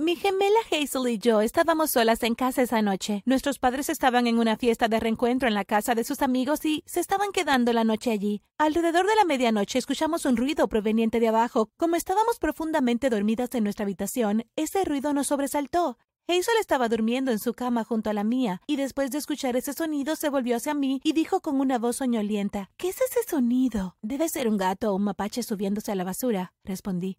Mi gemela Hazel y yo estábamos solas en casa esa noche. Nuestros padres estaban en una fiesta de reencuentro en la casa de sus amigos y se estaban quedando la noche allí. Alrededor de la medianoche escuchamos un ruido proveniente de abajo. Como estábamos profundamente dormidas en nuestra habitación, ese ruido nos sobresaltó. Hazel estaba durmiendo en su cama junto a la mía, y después de escuchar ese sonido se volvió hacia mí y dijo con una voz soñolienta ¿Qué es ese sonido? Debe ser un gato o un mapache subiéndose a la basura, respondí.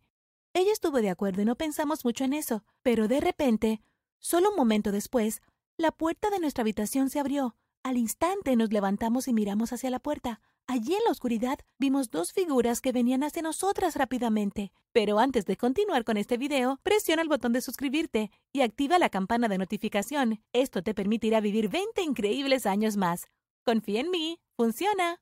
Ella estuvo de acuerdo y no pensamos mucho en eso, pero de repente, solo un momento después, la puerta de nuestra habitación se abrió. Al instante nos levantamos y miramos hacia la puerta. Allí en la oscuridad vimos dos figuras que venían hacia nosotras rápidamente. Pero antes de continuar con este video, presiona el botón de suscribirte y activa la campana de notificación. Esto te permitirá vivir 20 increíbles años más. Confía en mí, funciona.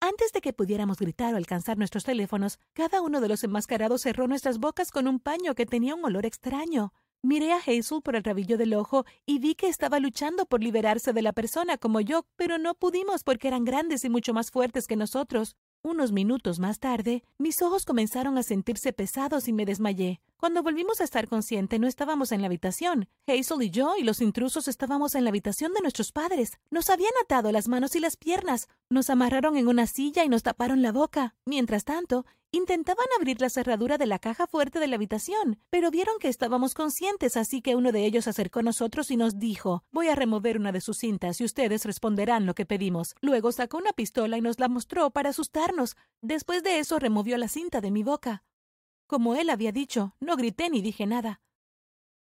Antes de que pudiéramos gritar o alcanzar nuestros teléfonos, cada uno de los enmascarados cerró nuestras bocas con un paño que tenía un olor extraño. Miré a Hazel por el rabillo del ojo y vi que estaba luchando por liberarse de la persona como yo, pero no pudimos porque eran grandes y mucho más fuertes que nosotros. Unos minutos más tarde, mis ojos comenzaron a sentirse pesados y me desmayé. Cuando volvimos a estar consciente, no estábamos en la habitación. Hazel y yo y los intrusos estábamos en la habitación de nuestros padres. Nos habían atado las manos y las piernas, nos amarraron en una silla y nos taparon la boca. Mientras tanto, intentaban abrir la cerradura de la caja fuerte de la habitación, pero vieron que estábamos conscientes, así que uno de ellos acercó a nosotros y nos dijo Voy a remover una de sus cintas y ustedes responderán lo que pedimos. Luego sacó una pistola y nos la mostró para asustarnos. Después de eso removió la cinta de mi boca. Como él había dicho, no grité ni dije nada.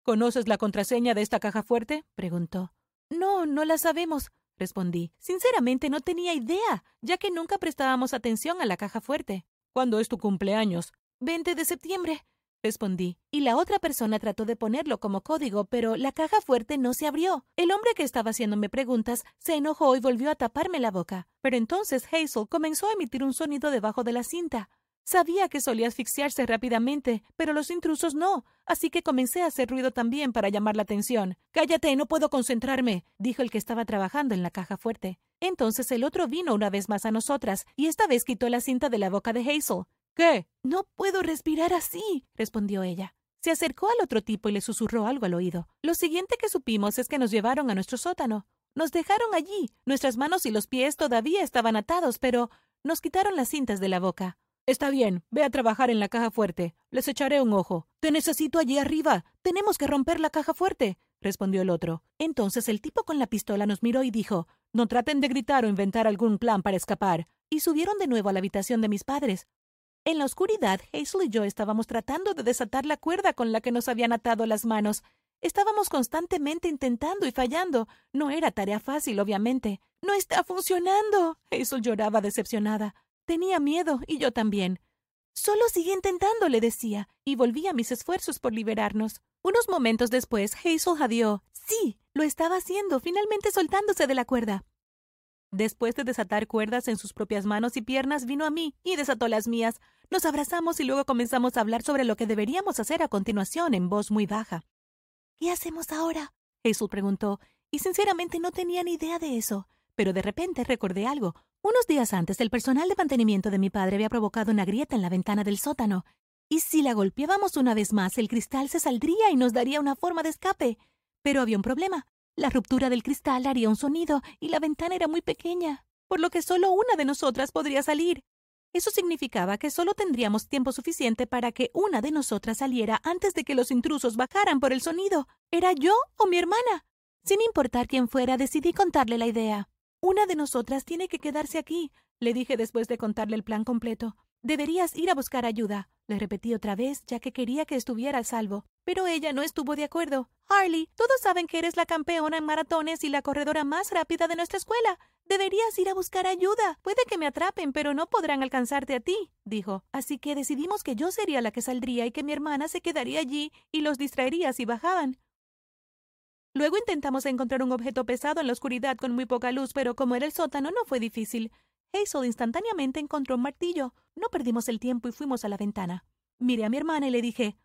¿Conoces la contraseña de esta caja fuerte? preguntó. No, no la sabemos, respondí. Sinceramente no tenía idea, ya que nunca prestábamos atención a la caja fuerte. ¿Cuándo es tu cumpleaños? 20 de septiembre, respondí. Y la otra persona trató de ponerlo como código, pero la caja fuerte no se abrió. El hombre que estaba haciéndome preguntas se enojó y volvió a taparme la boca. Pero entonces Hazel comenzó a emitir un sonido debajo de la cinta. Sabía que solía asfixiarse rápidamente, pero los intrusos no, así que comencé a hacer ruido también para llamar la atención. Cállate, no puedo concentrarme, dijo el que estaba trabajando en la caja fuerte. Entonces el otro vino una vez más a nosotras, y esta vez quitó la cinta de la boca de Hazel. ¿Qué? No puedo respirar así, respondió ella. Se acercó al otro tipo y le susurró algo al oído. Lo siguiente que supimos es que nos llevaron a nuestro sótano. Nos dejaron allí. Nuestras manos y los pies todavía estaban atados, pero nos quitaron las cintas de la boca. Está bien, ve a trabajar en la caja fuerte. Les echaré un ojo. Te necesito allí arriba. Tenemos que romper la caja fuerte, respondió el otro. Entonces el tipo con la pistola nos miró y dijo No traten de gritar o inventar algún plan para escapar. Y subieron de nuevo a la habitación de mis padres. En la oscuridad, Hazel y yo estábamos tratando de desatar la cuerda con la que nos habían atado las manos. Estábamos constantemente intentando y fallando. No era tarea fácil, obviamente. No está funcionando. Hazel lloraba decepcionada. Tenía miedo, y yo también. Solo sigue intentando, le decía, y volví a mis esfuerzos por liberarnos. Unos momentos después, Hazel jadeó. Sí, lo estaba haciendo, finalmente soltándose de la cuerda. Después de desatar cuerdas en sus propias manos y piernas, vino a mí y desató las mías. Nos abrazamos y luego comenzamos a hablar sobre lo que deberíamos hacer a continuación en voz muy baja. ¿Qué hacemos ahora? Hazel preguntó, y sinceramente no tenía ni idea de eso. Pero de repente recordé algo. Unos días antes, el personal de mantenimiento de mi padre había provocado una grieta en la ventana del sótano. Y si la golpeábamos una vez más, el cristal se saldría y nos daría una forma de escape. Pero había un problema. La ruptura del cristal haría un sonido y la ventana era muy pequeña, por lo que solo una de nosotras podría salir. Eso significaba que solo tendríamos tiempo suficiente para que una de nosotras saliera antes de que los intrusos bajaran por el sonido. ¿Era yo o mi hermana? Sin importar quién fuera, decidí contarle la idea. Una de nosotras tiene que quedarse aquí, le dije después de contarle el plan completo. Deberías ir a buscar ayuda, le repetí otra vez, ya que quería que estuviera a salvo. Pero ella no estuvo de acuerdo. Harley, todos saben que eres la campeona en maratones y la corredora más rápida de nuestra escuela. Deberías ir a buscar ayuda. Puede que me atrapen, pero no podrán alcanzarte a ti, dijo. Así que decidimos que yo sería la que saldría y que mi hermana se quedaría allí y los distraería si bajaban. Luego intentamos encontrar un objeto pesado en la oscuridad con muy poca luz, pero como era el sótano no fue difícil. Hazel instantáneamente encontró un martillo. No perdimos el tiempo y fuimos a la ventana. Miré a mi hermana y le dije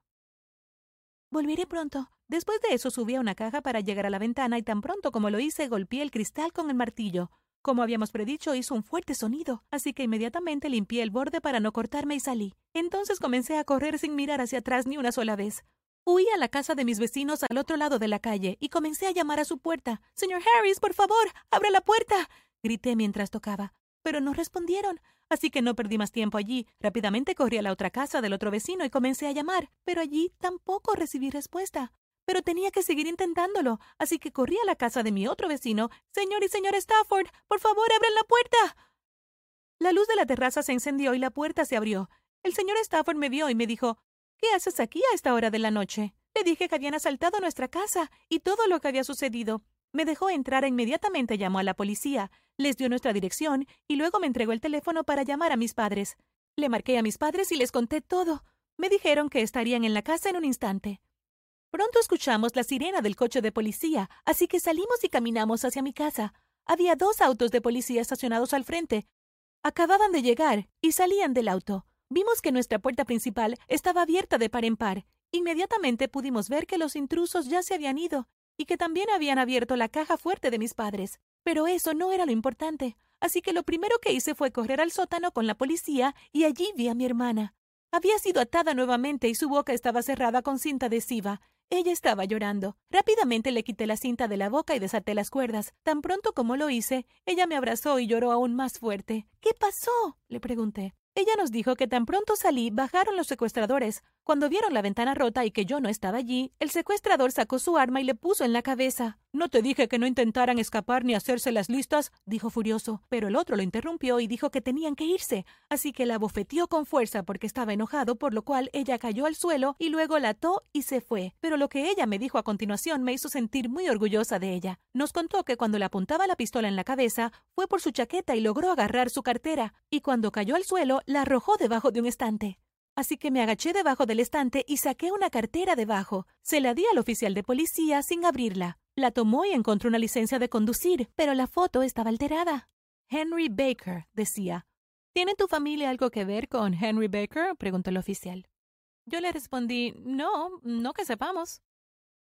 Volveré pronto. Después de eso subí a una caja para llegar a la ventana y tan pronto como lo hice golpeé el cristal con el martillo. Como habíamos predicho, hizo un fuerte sonido, así que inmediatamente limpié el borde para no cortarme y salí. Entonces comencé a correr sin mirar hacia atrás ni una sola vez. Huí a la casa de mis vecinos al otro lado de la calle y comencé a llamar a su puerta. Señor Harris, por favor, abra la puerta. grité mientras tocaba. Pero no respondieron, así que no perdí más tiempo allí. Rápidamente corrí a la otra casa del otro vecino y comencé a llamar, pero allí tampoco recibí respuesta. Pero tenía que seguir intentándolo, así que corrí a la casa de mi otro vecino. Señor y señor Stafford, por favor, abran la puerta. La luz de la terraza se encendió y la puerta se abrió. El señor Stafford me vio y me dijo ¿Qué haces aquí a esta hora de la noche? Le dije que habían asaltado nuestra casa y todo lo que había sucedido. Me dejó entrar e inmediatamente llamó a la policía, les dio nuestra dirección y luego me entregó el teléfono para llamar a mis padres. Le marqué a mis padres y les conté todo. Me dijeron que estarían en la casa en un instante. Pronto escuchamos la sirena del coche de policía, así que salimos y caminamos hacia mi casa. Había dos autos de policía estacionados al frente. Acababan de llegar y salían del auto. Vimos que nuestra puerta principal estaba abierta de par en par. Inmediatamente pudimos ver que los intrusos ya se habían ido y que también habían abierto la caja fuerte de mis padres. Pero eso no era lo importante, así que lo primero que hice fue correr al sótano con la policía y allí vi a mi hermana. Había sido atada nuevamente y su boca estaba cerrada con cinta adhesiva. Ella estaba llorando. Rápidamente le quité la cinta de la boca y desaté las cuerdas. Tan pronto como lo hice, ella me abrazó y lloró aún más fuerte. ¿Qué pasó? le pregunté. Ella nos dijo que tan pronto salí, bajaron los secuestradores. Cuando vieron la ventana rota y que yo no estaba allí, el secuestrador sacó su arma y le puso en la cabeza. No te dije que no intentaran escapar ni hacerse las listas, dijo furioso, pero el otro lo interrumpió y dijo que tenían que irse, así que la bofeteó con fuerza porque estaba enojado, por lo cual ella cayó al suelo y luego la ató y se fue. Pero lo que ella me dijo a continuación me hizo sentir muy orgullosa de ella. Nos contó que cuando le apuntaba la pistola en la cabeza, fue por su chaqueta y logró agarrar su cartera, y cuando cayó al suelo, la arrojó debajo de un estante. Así que me agaché debajo del estante y saqué una cartera debajo. Se la di al oficial de policía sin abrirla. La tomó y encontró una licencia de conducir, pero la foto estaba alterada. Henry Baker, decía. ¿Tiene tu familia algo que ver con Henry Baker? preguntó el oficial. Yo le respondí, no, no que sepamos.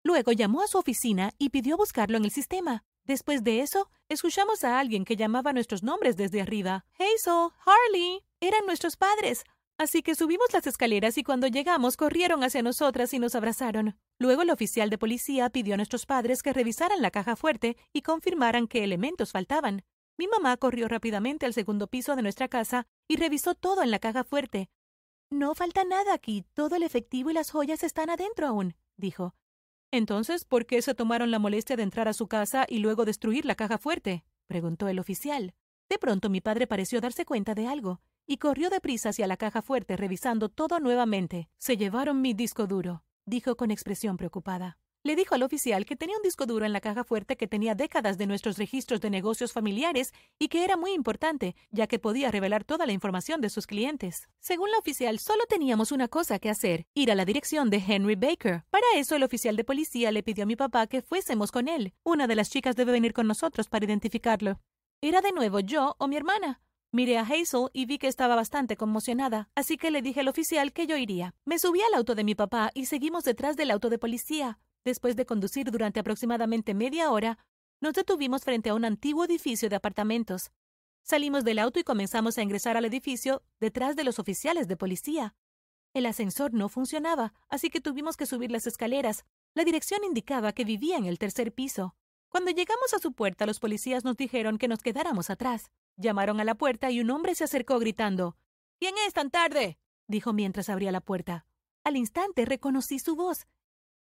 Luego llamó a su oficina y pidió buscarlo en el sistema. Después de eso, escuchamos a alguien que llamaba nuestros nombres desde arriba. Hazel, Harley. Eran nuestros padres. Así que subimos las escaleras y cuando llegamos corrieron hacia nosotras y nos abrazaron. Luego el oficial de policía pidió a nuestros padres que revisaran la caja fuerte y confirmaran qué elementos faltaban. Mi mamá corrió rápidamente al segundo piso de nuestra casa y revisó todo en la caja fuerte. No falta nada aquí, todo el efectivo y las joyas están adentro aún, dijo. Entonces, ¿por qué se tomaron la molestia de entrar a su casa y luego destruir la caja fuerte? preguntó el oficial. De pronto mi padre pareció darse cuenta de algo y corrió deprisa hacia la caja fuerte revisando todo nuevamente. Se llevaron mi disco duro, dijo con expresión preocupada. Le dijo al oficial que tenía un disco duro en la caja fuerte que tenía décadas de nuestros registros de negocios familiares y que era muy importante, ya que podía revelar toda la información de sus clientes. Según la oficial, solo teníamos una cosa que hacer, ir a la dirección de Henry Baker. Para eso, el oficial de policía le pidió a mi papá que fuésemos con él. Una de las chicas debe venir con nosotros para identificarlo. Era de nuevo yo o mi hermana. Miré a Hazel y vi que estaba bastante conmocionada, así que le dije al oficial que yo iría. Me subí al auto de mi papá y seguimos detrás del auto de policía. Después de conducir durante aproximadamente media hora, nos detuvimos frente a un antiguo edificio de apartamentos. Salimos del auto y comenzamos a ingresar al edificio detrás de los oficiales de policía. El ascensor no funcionaba, así que tuvimos que subir las escaleras. La dirección indicaba que vivía en el tercer piso. Cuando llegamos a su puerta, los policías nos dijeron que nos quedáramos atrás. Llamaron a la puerta y un hombre se acercó gritando. ¿Quién es tan tarde? dijo mientras abría la puerta. Al instante reconocí su voz.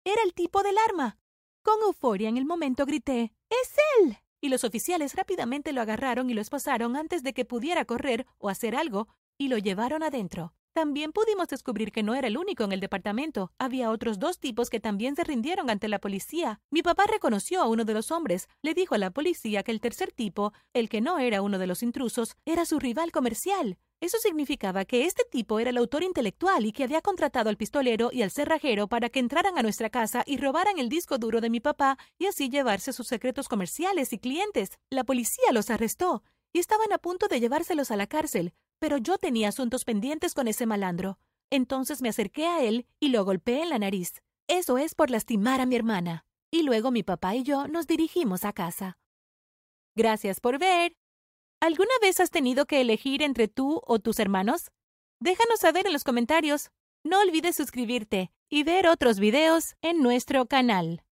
Era el tipo del arma. Con euforia en el momento grité ¡Es él! Y los oficiales rápidamente lo agarraron y lo esposaron antes de que pudiera correr o hacer algo, y lo llevaron adentro. También pudimos descubrir que no era el único en el departamento. Había otros dos tipos que también se rindieron ante la policía. Mi papá reconoció a uno de los hombres. Le dijo a la policía que el tercer tipo, el que no era uno de los intrusos, era su rival comercial. Eso significaba que este tipo era el autor intelectual y que había contratado al pistolero y al cerrajero para que entraran a nuestra casa y robaran el disco duro de mi papá y así llevarse sus secretos comerciales y clientes. La policía los arrestó y estaban a punto de llevárselos a la cárcel, pero yo tenía asuntos pendientes con ese malandro. Entonces me acerqué a él y lo golpeé en la nariz. Eso es por lastimar a mi hermana. Y luego mi papá y yo nos dirigimos a casa. Gracias por ver. ¿Alguna vez has tenido que elegir entre tú o tus hermanos? Déjanos saber en los comentarios. No olvides suscribirte y ver otros videos en nuestro canal.